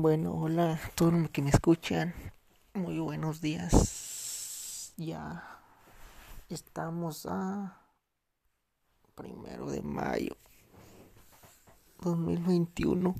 Bueno, hola a todos los que me escuchan. Muy buenos días. Ya estamos a primero de mayo 2021.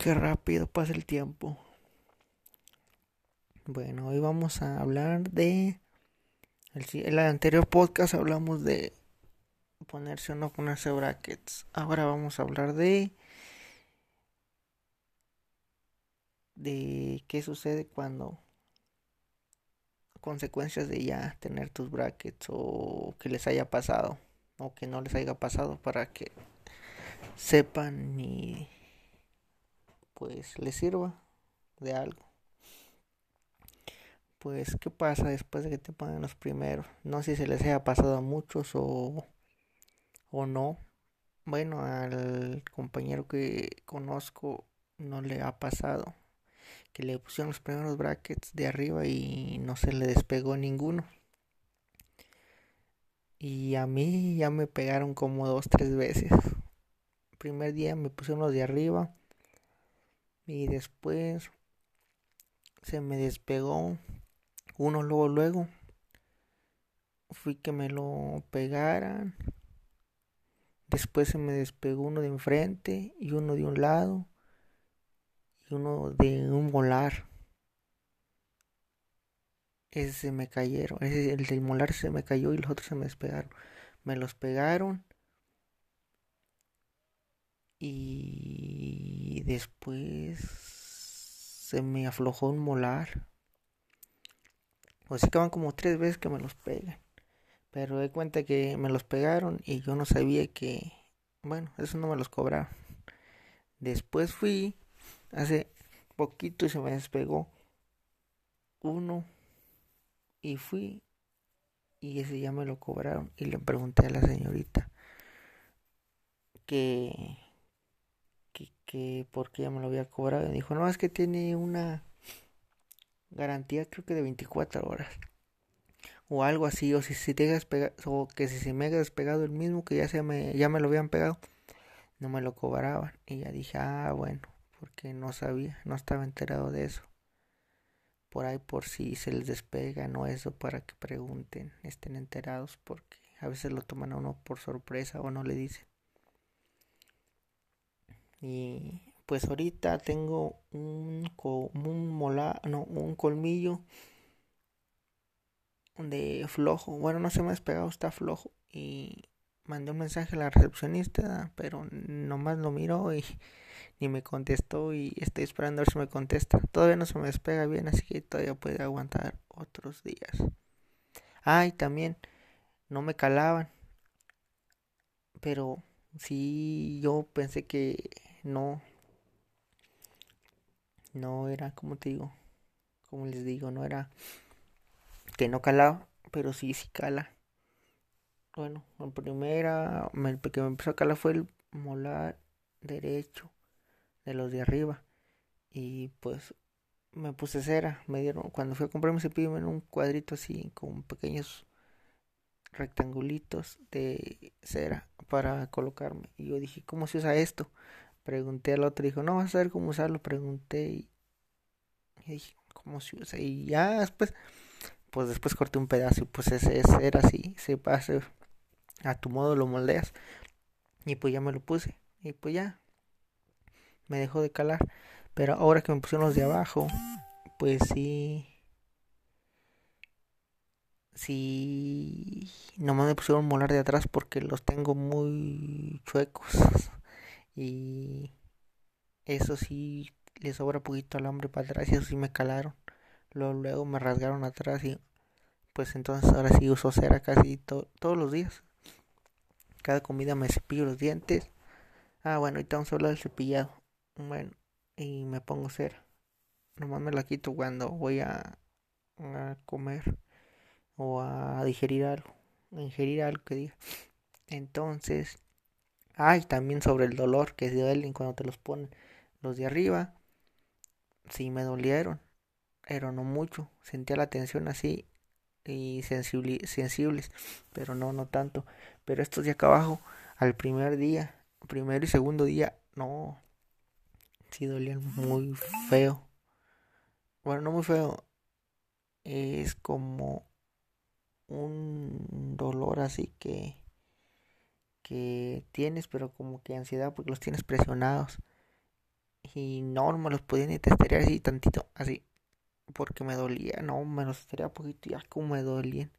Qué rápido pasa el tiempo. Bueno, hoy vamos a hablar de. El, el anterior podcast hablamos de ponerse o no ponerse brackets. Ahora vamos a hablar de de qué sucede cuando consecuencias de ya tener tus brackets o que les haya pasado o que no les haya pasado para que sepan y pues les sirva de algo. Pues qué pasa después de que te ponen los primeros. No sé si se les haya pasado a muchos o o no. Bueno, al compañero que conozco no le ha pasado que le pusieron los primeros brackets de arriba y no se le despegó ninguno. Y a mí ya me pegaron como dos, tres veces. Primer día me pusieron los de arriba y después se me despegó uno luego luego. Fui que me lo pegaran. Después se me despegó uno de enfrente y uno de un lado uno de un molar. Ese se me cayeron. Ese, el del molar se me cayó y los otros se me despegaron. Me los pegaron. Y después se me aflojó un molar. O sea que van como tres veces que me los pegan. Pero de cuenta que me los pegaron y yo no sabía que... Bueno, eso no me los cobraron. Después fui hace poquito se me despegó uno y fui y ese ya me lo cobraron. Y le pregunté a la señorita que que, que por qué ya me lo había cobrado. Y dijo no es que tiene una garantía creo que de 24 horas o algo así o si, si te despegado o que si se me ha despegado el mismo que ya se me ya me lo habían pegado no me lo cobraban y ya dije ah bueno porque no sabía, no estaba enterado de eso. Por ahí por si se les despega, no eso para que pregunten, estén enterados, porque a veces lo toman a uno por sorpresa o no le dicen. Y pues ahorita tengo un, un mola, no, un colmillo de flojo. Bueno, no se me ha despegado, está flojo. Y mandé un mensaje a la recepcionista, pero nomás lo miró y ni me contestó y estoy esperando a ver si me contesta. Todavía no se me despega bien, así que todavía puede aguantar otros días. Ah, y también no me calaban. Pero sí, yo pensé que no. No era, como te digo, como les digo, no era que no calaba, pero sí, sí cala. Bueno, la primera, el que me empezó a calar fue el molar derecho de los de arriba. Y pues me puse cera. Me dieron, cuando fui a comprar mi cepillo, un cuadrito así con pequeños rectangulitos de cera para colocarme. Y yo dije, ¿cómo se usa esto? Pregunté al otro, dijo, no vas a saber cómo usarlo. Pregunté y, dije, ¿cómo se usa? Y ya después, pues después corté un pedazo y pues ese, ese era así, se pasa a tu modo lo moldeas. Y pues ya me lo puse. Y pues ya, me dejó de calar. Pero ahora que me pusieron los de abajo, pues sí. Sí. Nomás me pusieron molar de atrás porque los tengo muy chuecos. Y eso sí le sobra poquito alambre para atrás y eso sí me calaron. Luego, me rasgaron atrás y pues entonces ahora sí uso cera casi todos los días. Cada comida me cepillo los dientes. Ah, bueno, ahorita vamos a hablar del cepillado. Bueno, y me pongo cera. Nomás me la quito cuando voy a, a comer o a digerir algo, a ingerir algo que diga. Entonces, ay, también sobre el dolor que duelen cuando te los ponen los de arriba. Sí me dolieron, pero no mucho. Sentía la tensión así y sensibles, pero no, no tanto. Pero estos de acá abajo, al primer día, primero y segundo día, no, sí dolían muy feo. Bueno, no muy feo. Es como un dolor así que que tienes, pero como que ansiedad porque los tienes presionados. Y no, me los podía ni testear así tantito, así. Porque me dolía, no, me los testeaba poquito y ya como me dolían.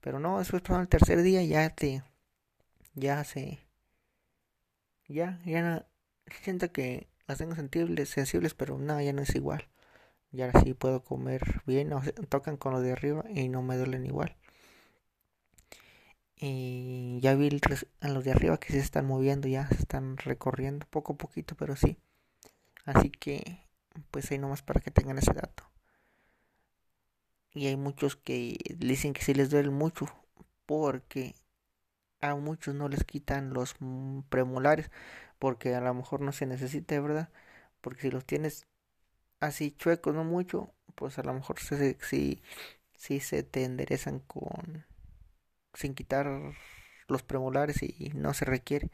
Pero no, después todo el tercer día ya te, ya se, ya, ya no, siento que las tengo sensibles, sensibles, pero no, ya no es igual. Y ahora sí puedo comer bien, tocan con los de arriba y no me duelen igual. Y ya vi a los de arriba que se están moviendo, ya se están recorriendo poco a poquito, pero sí. Así que, pues ahí nomás para que tengan ese dato. Y hay muchos que dicen que sí les duele mucho, porque a muchos no les quitan los premolares, porque a lo mejor no se necesita, ¿verdad? Porque si los tienes así chuecos, no mucho, pues a lo mejor sí, sí se te enderezan con sin quitar los premolares y no se requiere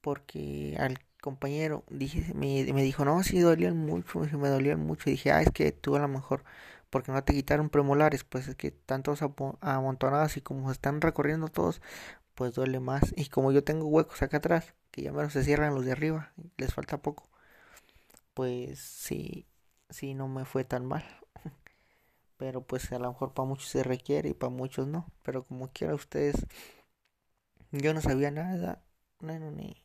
porque al compañero dije, me, dijo no si dolían mucho me dolían mucho dije ah es que tú a lo mejor porque no te quitaron premolares pues es que tantos amontonados y como están recorriendo todos pues duele más. Y como yo tengo huecos acá atrás que ya menos se cierran los de arriba les falta poco pues sí sí no me fue tan mal. Pero pues a lo mejor para muchos se requiere y para muchos no. Pero como quiera ustedes yo no sabía nada bueno ni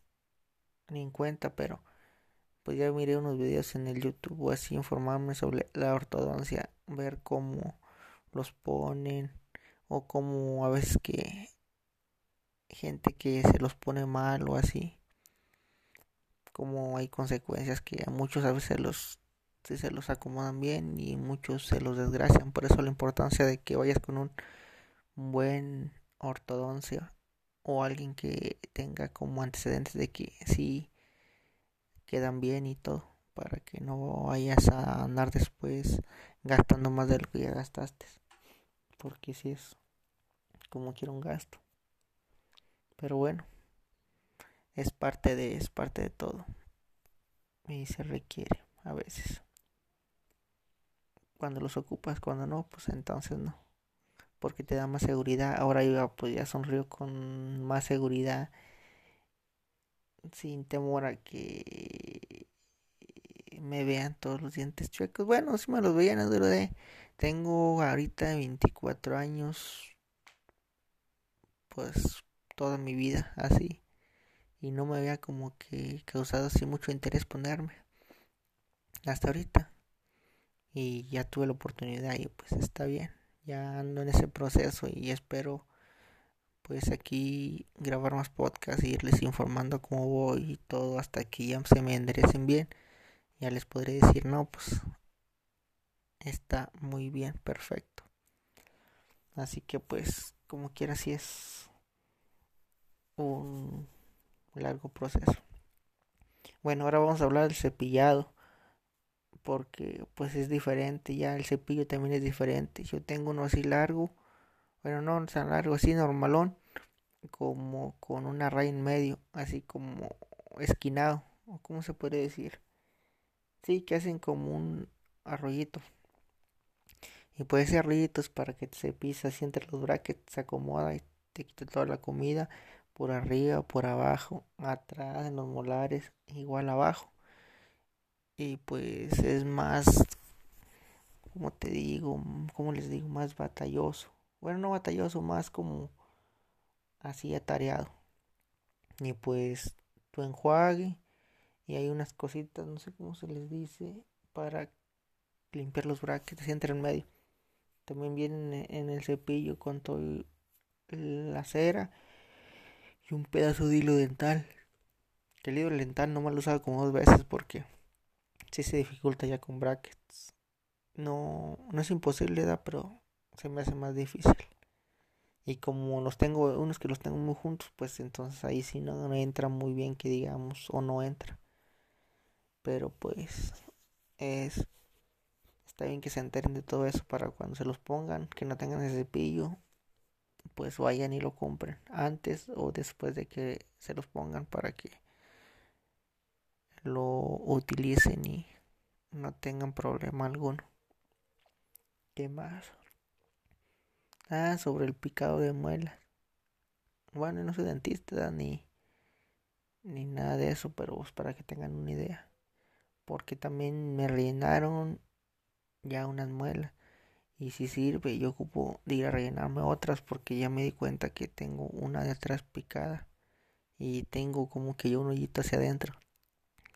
ni en cuenta pero pues ya miré unos videos en el YouTube o así informarme sobre la ortodoncia ver cómo los ponen o cómo a veces que gente que se los pone mal o así como hay consecuencias que a muchos a veces los si se los acomodan bien y muchos se los desgracian. Por eso la importancia de que vayas con un buen ortodoncia o alguien que tenga como antecedentes de que sí quedan bien y todo para que no vayas a andar después gastando más de lo que ya gastaste porque si es como quiero un gasto pero bueno es parte de es parte de todo y se requiere a veces cuando los ocupas, cuando no, pues entonces no. Porque te da más seguridad. Ahora yo pues ya sonrío con más seguridad. Sin temor a que me vean todos los dientes chuecos. Bueno, si me los veían, no de. Tengo ahorita 24 años. Pues toda mi vida así. Y no me había como que causado así mucho interés ponerme. Hasta ahorita y ya tuve la oportunidad y pues está bien ya ando en ese proceso y espero pues aquí grabar más podcasts y irles informando cómo voy y todo hasta que ya se me enderecen bien ya les podré decir no pues está muy bien perfecto así que pues como quiera si es un largo proceso bueno ahora vamos a hablar del cepillado porque pues es diferente, ya el cepillo también es diferente. Yo tengo uno así largo, bueno no tan largo, así normalón, como con una raya en medio, así como esquinado, o como se puede decir. Sí, que hacen como un arroyito. Y pues ese arroyito es para que se pisa así entre los brackets, se acomoda y te quita toda la comida por arriba, por abajo, atrás, en los molares, igual abajo y pues es más, como te digo, como les digo, más batalloso. Bueno, no batalloso, más como así atareado. Y pues tu enjuague y hay unas cositas, no sé cómo se les dice, para limpiar los brackets entre en medio. También vienen en el cepillo con todo la cera y un pedazo de hilo dental. El hilo dental no me lo usado como dos veces porque sí se dificulta ya con brackets. No, no es imposible, da, pero se me hace más difícil. Y como los tengo, unos que los tengo muy juntos, pues entonces ahí sí no, no entra muy bien que digamos, o no entra. Pero pues es está bien que se enteren de todo eso para cuando se los pongan, que no tengan ese cepillo, pues vayan y lo compren antes o después de que se los pongan para que lo utilicen y no tengan problema alguno. ¿Qué más? Ah, sobre el picado de muelas. Bueno, no soy dentista ni, ni nada de eso, pero pues para que tengan una idea. Porque también me rellenaron ya unas muelas. Y si sirve, yo ocupo de ir a rellenarme otras porque ya me di cuenta que tengo una de atrás picada. Y tengo como que yo un hoyito hacia adentro.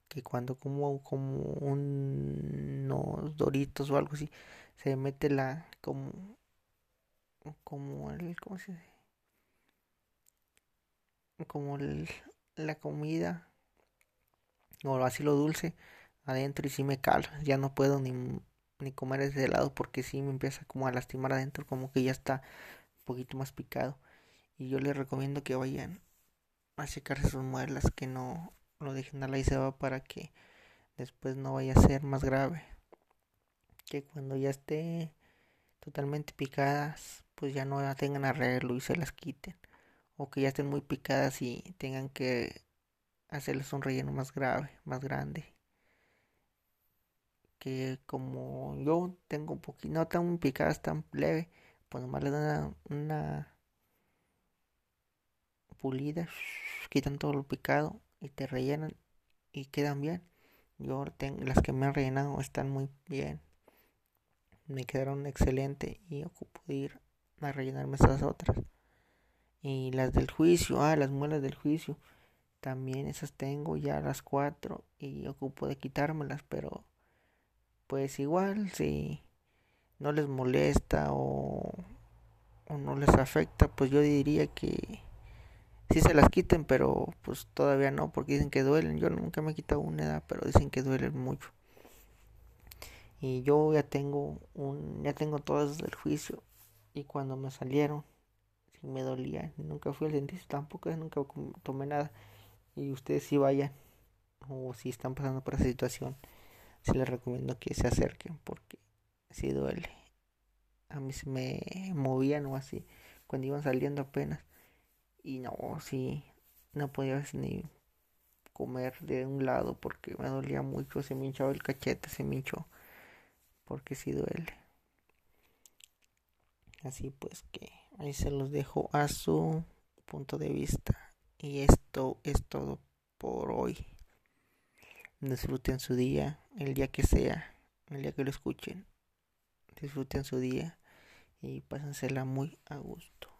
Que cuando como como unos doritos o algo así, se mete la como como el ¿cómo se dice? como el, la comida o así lo dulce adentro y si me cala ya no puedo ni, ni comer ese helado porque si me empieza como a lastimar adentro como que ya está un poquito más picado. Y yo les recomiendo que vayan a secarse sus muelas que no lo dejen a la y se va para que después no vaya a ser más grave. Que cuando ya esté totalmente picadas pues ya no tengan arreglo y se las quiten. O que ya estén muy picadas y tengan que hacerles un relleno más grave, más grande. Que como yo tengo un poquito, no tan picadas tan leve, pues nomás le dan una, pulida, quitan todo lo picado y te rellenan y quedan bien. Yo tengo, las que me han rellenado están muy bien. Me quedaron excelente y ocupo de ir a rellenarme esas otras. Y las del juicio, ah, las muelas del juicio. También esas tengo ya las cuatro y ocupo de quitármelas, pero pues igual si no les molesta o, o no les afecta, pues yo diría que si se las quiten, pero pues todavía no, porque dicen que duelen. Yo nunca me he quitado una edad, pero dicen que duelen mucho. Y yo ya tengo un, ya tengo todas del juicio y cuando me salieron me dolía. Nunca fui al dentista tampoco, nunca tomé nada. Y ustedes si vayan o si están pasando por esa situación, si les recomiendo que se acerquen porque si duele. A mí se me movían o así cuando iban saliendo apenas. Y no, si no podía ni comer de un lado porque me dolía mucho, se me hinchaba el cachete, se me hinchó porque si duele. Así pues que ahí se los dejo a su punto de vista. Y esto es todo por hoy. Disfruten su día, el día que sea, el día que lo escuchen. Disfruten su día y pásensela muy a gusto.